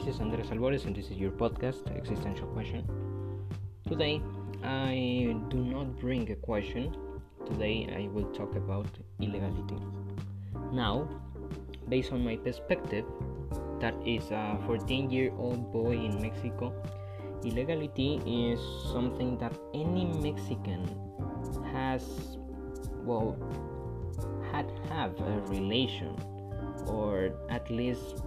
Flores, and this is your podcast, Existential Question. Today, I do not bring a question. Today, I will talk about illegality. Now, based on my perspective, that is a 14 year old boy in Mexico, illegality is something that any Mexican has, well, had have a relation or at least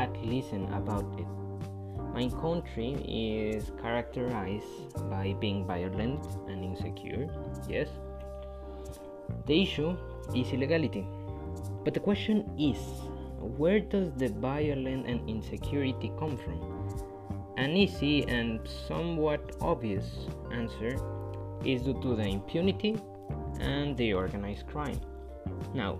had listened about it. My country is characterized by being violent and insecure, yes. The issue is illegality. But the question is where does the violence and insecurity come from? An easy and somewhat obvious answer is due to the impunity and the organized crime. Now,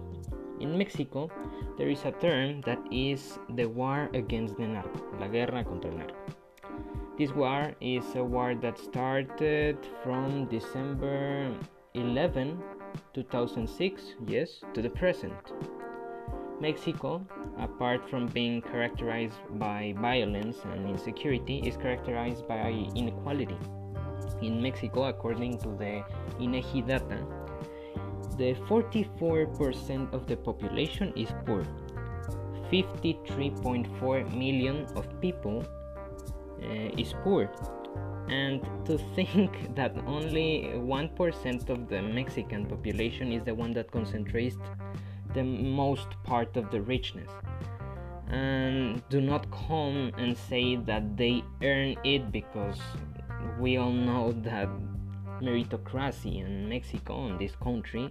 in Mexico, there is a term that is the war against the narco, la guerra contra el narco. This war is a war that started from December 11, 2006, yes, to the present. Mexico, apart from being characterized by violence and insecurity, is characterized by inequality. In Mexico, according to the INEGI data, the 44% of the population is poor. 53.4 million of people uh, is poor. And to think that only 1% of the Mexican population is the one that concentrates the most part of the richness. And do not come and say that they earn it because we all know that meritocracy in Mexico, in this country,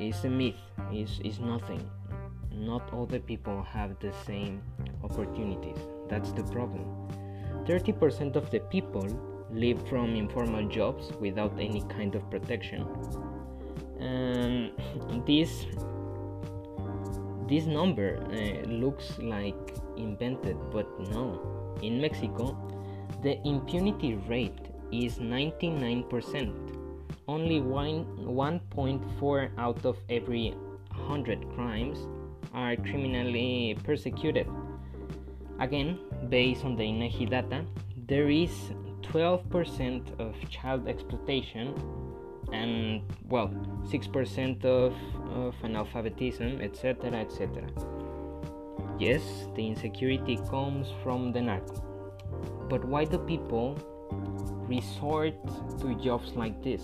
is a myth, is, is nothing. Not all the people have the same opportunities. That's the problem. 30% of the people live from informal jobs without any kind of protection. And this this number uh, looks like invented, but no. In Mexico, the impunity rate is 99%. Only 1.4 out of every 100 crimes are criminally persecuted. Again, based on the INEGI data, there is 12% of child exploitation and well 6% of, of analphabetism etc etc yes the insecurity comes from the narco but why do people resort to jobs like this?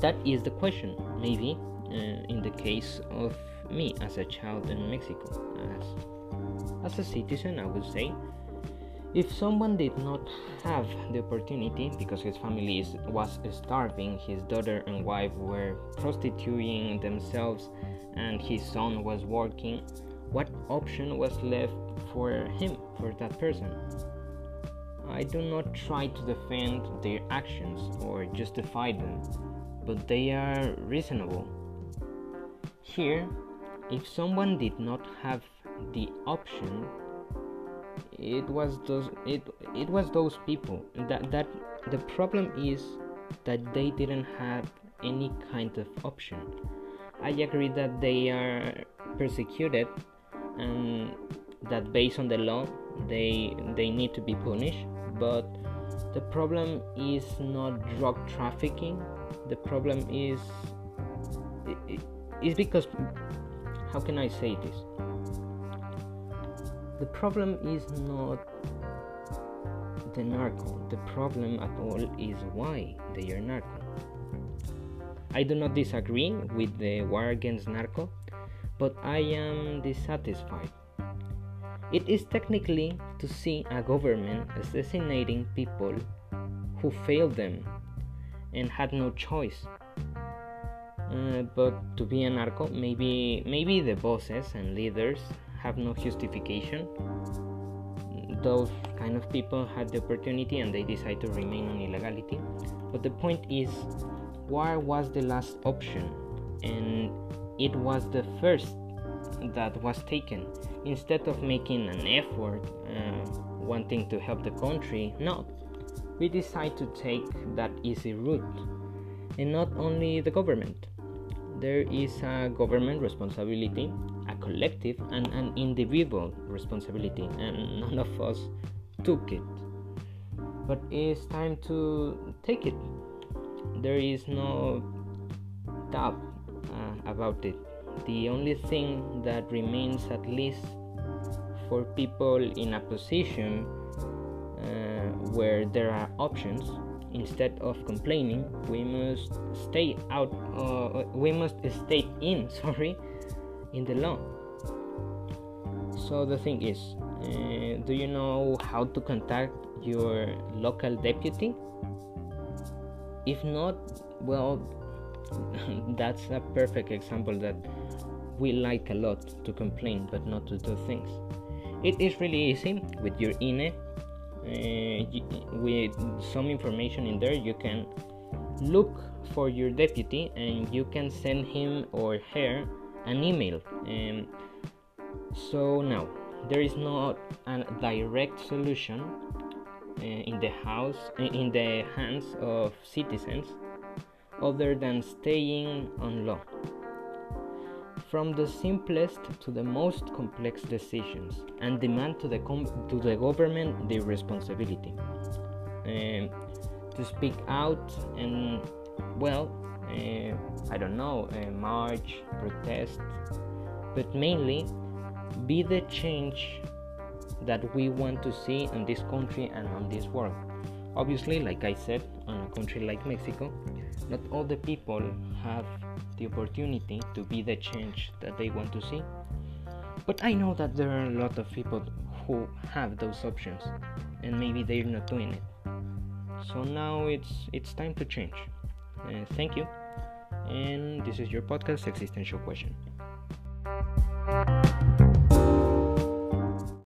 That is the question, maybe, uh, in the case of me as a child in Mexico. As, as a citizen, I would say, if someone did not have the opportunity because his family is, was starving, his daughter and wife were prostituting themselves, and his son was working, what option was left for him, for that person? I do not try to defend their actions or justify them, but they are reasonable. Here, if someone did not have the option, it was those it it was those people that that the problem is that they didn't have any kind of option. I agree that they are persecuted and that based on the law they they need to be punished but the problem is not drug trafficking. The problem is is because how can i say this? The problem is not the narco. The problem at all is why they are narco. I do not disagree with the war against narco but i am dissatisfied it is technically to see a government assassinating people who failed them and had no choice. Uh, but to be a narco, maybe maybe the bosses and leaders have no justification. Those kind of people had the opportunity and they decide to remain on illegality. But the point is, war was the last option, and it was the first that was taken instead of making an effort uh, wanting to help the country no we decide to take that easy route and not only the government there is a government responsibility a collective and an individual responsibility, and none of us took it. But it's time to take it. There is no doubt uh, about it. The only thing that remains, at least for people in a position uh, where there are options, instead of complaining, we must stay out. Uh, we must stay in. Sorry, in the law. So the thing is, uh, do you know how to contact your local deputy? If not, well, that's a perfect example that we like a lot to complain but not to do things. It is really easy with your INE. Uh, with some information in there, you can look for your deputy and you can send him or her an email. Um, so now there is not a direct solution uh, in the house in the hands of citizens other than staying on law. From the simplest to the most complex decisions and demand to the, com- to the government the responsibility. Uh, to speak out and well uh, i don't know uh, march protest but mainly be the change that we want to see in this country and on this world obviously like i said on a country like mexico not all the people have the opportunity to be the change that they want to see. But I know that there are a lot of people who have those options and maybe they're not doing it. So now it's it's time to change. Uh, thank you. And this is your podcast existential question.